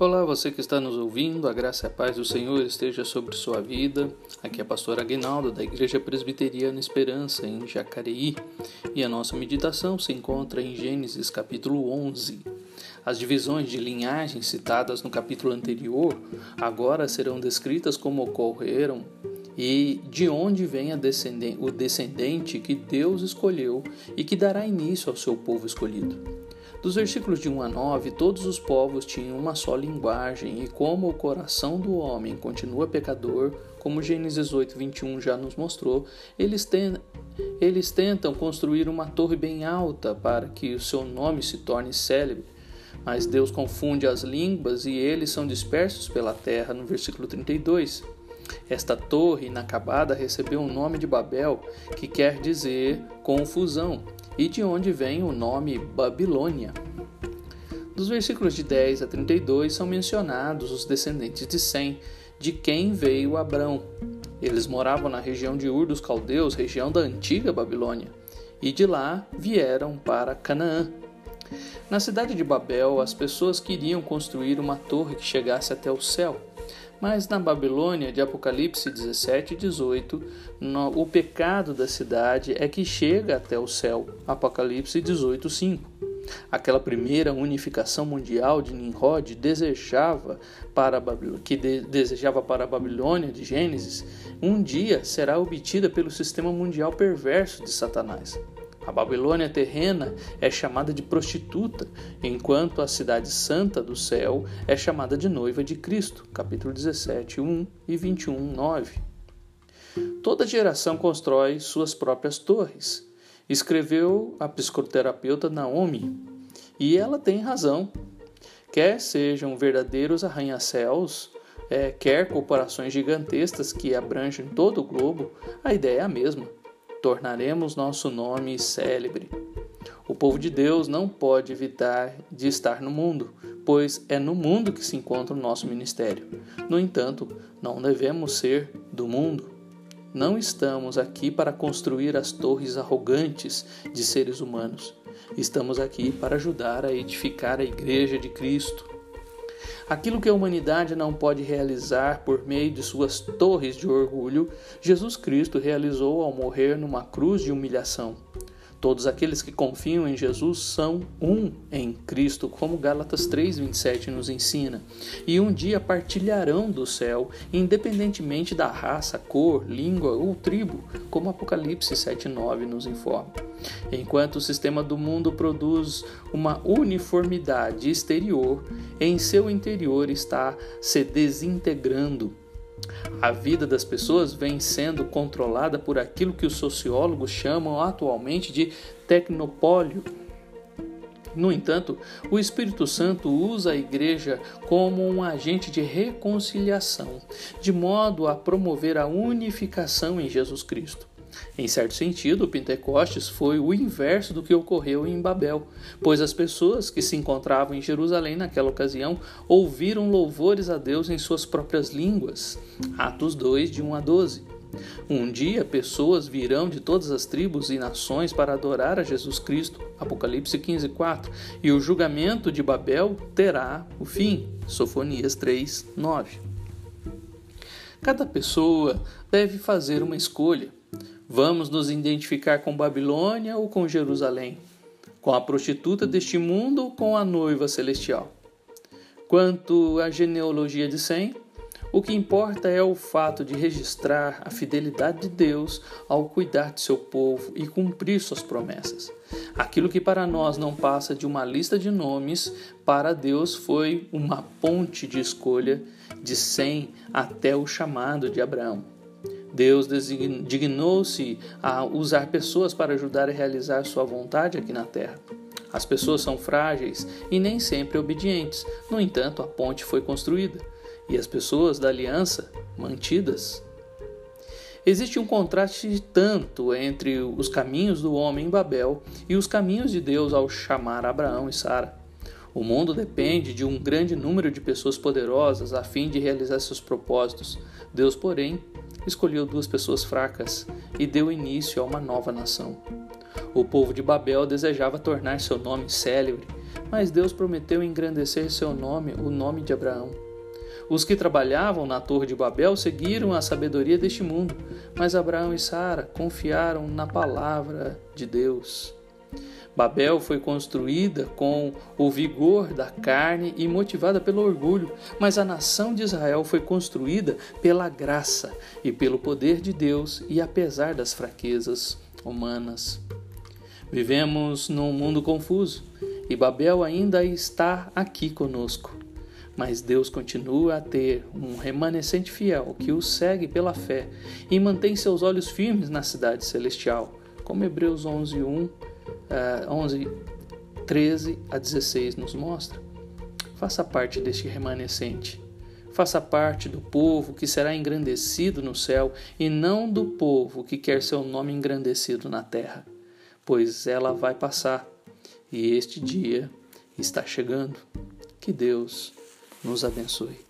Olá, você que está nos ouvindo, a graça e a paz do Senhor esteja sobre sua vida. Aqui é a pastora Aguinaldo, da Igreja Presbiteriana Esperança, em Jacareí, e a nossa meditação se encontra em Gênesis capítulo 11. As divisões de linhagem citadas no capítulo anterior agora serão descritas como ocorreram e de onde vem descendente, o descendente que Deus escolheu e que dará início ao seu povo escolhido. Dos versículos de 1 a 9, todos os povos tinham uma só linguagem, e como o coração do homem continua pecador, como Gênesis 8, 21 já nos mostrou, eles, ten... eles tentam construir uma torre bem alta para que o seu nome se torne célebre. Mas Deus confunde as línguas e eles são dispersos pela terra, no versículo 32. Esta torre inacabada recebeu o nome de Babel, que quer dizer confusão e de onde vem o nome Babilônia. Dos versículos de 10 a 32 são mencionados os descendentes de Sem, de quem veio Abrão. Eles moravam na região de Ur dos Caldeus, região da antiga Babilônia, e de lá vieram para Canaã. Na cidade de Babel, as pessoas queriam construir uma torre que chegasse até o céu. Mas na Babilônia, de Apocalipse 17 e 18, no, o pecado da cidade é que chega até o céu. Apocalipse 18, 5. Aquela primeira unificação mundial de Nimrod desejava para que de, desejava para a Babilônia de Gênesis, um dia será obtida pelo sistema mundial perverso de Satanás. A Babilônia terrena é chamada de prostituta, enquanto a cidade santa do céu é chamada de noiva de Cristo. Capítulo 17, 1 e 21, 9. Toda geração constrói suas próprias torres. Escreveu a psicoterapeuta Naomi, e ela tem razão. Quer sejam verdadeiros arranha-céus, é, quer corporações gigantescas que abrangem todo o globo, a ideia é a mesma tornaremos nosso nome célebre. O povo de Deus não pode evitar de estar no mundo, pois é no mundo que se encontra o nosso ministério. No entanto, não devemos ser do mundo. Não estamos aqui para construir as torres arrogantes de seres humanos. Estamos aqui para ajudar a edificar a Igreja de Cristo. Aquilo que a humanidade não pode realizar por meio de suas torres de orgulho, Jesus Cristo realizou ao morrer numa cruz de humilhação. Todos aqueles que confiam em Jesus são um em Cristo, como Gálatas 3:27 nos ensina, e um dia partilharão do céu, independentemente da raça, cor, língua ou tribo, como Apocalipse 7:9 nos informa. Enquanto o sistema do mundo produz uma uniformidade exterior, em seu interior está se desintegrando a vida das pessoas vem sendo controlada por aquilo que os sociólogos chamam atualmente de tecnopólio. No entanto, o Espírito Santo usa a igreja como um agente de reconciliação, de modo a promover a unificação em Jesus Cristo. Em certo sentido, o Pentecostes foi o inverso do que ocorreu em Babel, pois as pessoas que se encontravam em Jerusalém naquela ocasião ouviram louvores a Deus em suas próprias línguas. Atos 2, de 1 a 12. Um dia pessoas virão de todas as tribos e nações para adorar a Jesus Cristo. Apocalipse 15, 4. E o julgamento de Babel terá o fim. Sofonias 3, 9. Cada pessoa deve fazer uma escolha. Vamos nos identificar com Babilônia ou com Jerusalém? Com a prostituta deste mundo ou com a noiva celestial? Quanto à genealogia de Sem, o que importa é o fato de registrar a fidelidade de Deus ao cuidar de seu povo e cumprir suas promessas. Aquilo que para nós não passa de uma lista de nomes, para Deus foi uma ponte de escolha de Sem até o chamado de Abraão. Deus dignou-se a usar pessoas para ajudar a realizar sua vontade aqui na terra. As pessoas são frágeis e nem sempre obedientes. No entanto, a ponte foi construída e as pessoas da aliança mantidas. Existe um contraste tanto entre os caminhos do homem em Babel e os caminhos de Deus ao chamar Abraão e Sara. O mundo depende de um grande número de pessoas poderosas a fim de realizar seus propósitos. Deus, porém, escolheu duas pessoas fracas e deu início a uma nova nação. O povo de Babel desejava tornar seu nome célebre, mas Deus prometeu engrandecer seu nome, o nome de Abraão. Os que trabalhavam na Torre de Babel seguiram a sabedoria deste mundo, mas Abraão e Sara confiaram na palavra de Deus. Babel foi construída com o vigor da carne e motivada pelo orgulho, mas a nação de Israel foi construída pela graça e pelo poder de Deus e apesar das fraquezas humanas. Vivemos num mundo confuso e Babel ainda está aqui conosco. Mas Deus continua a ter um remanescente fiel que o segue pela fé e mantém seus olhos firmes na cidade celestial, como Hebreus 11, 1, uh, 11 13 a 16 nos mostra. Faça parte deste remanescente. Faça parte do povo que será engrandecido no céu e não do povo que quer seu nome engrandecido na terra, pois ela vai passar e este dia está chegando. Que Deus nos abençoe.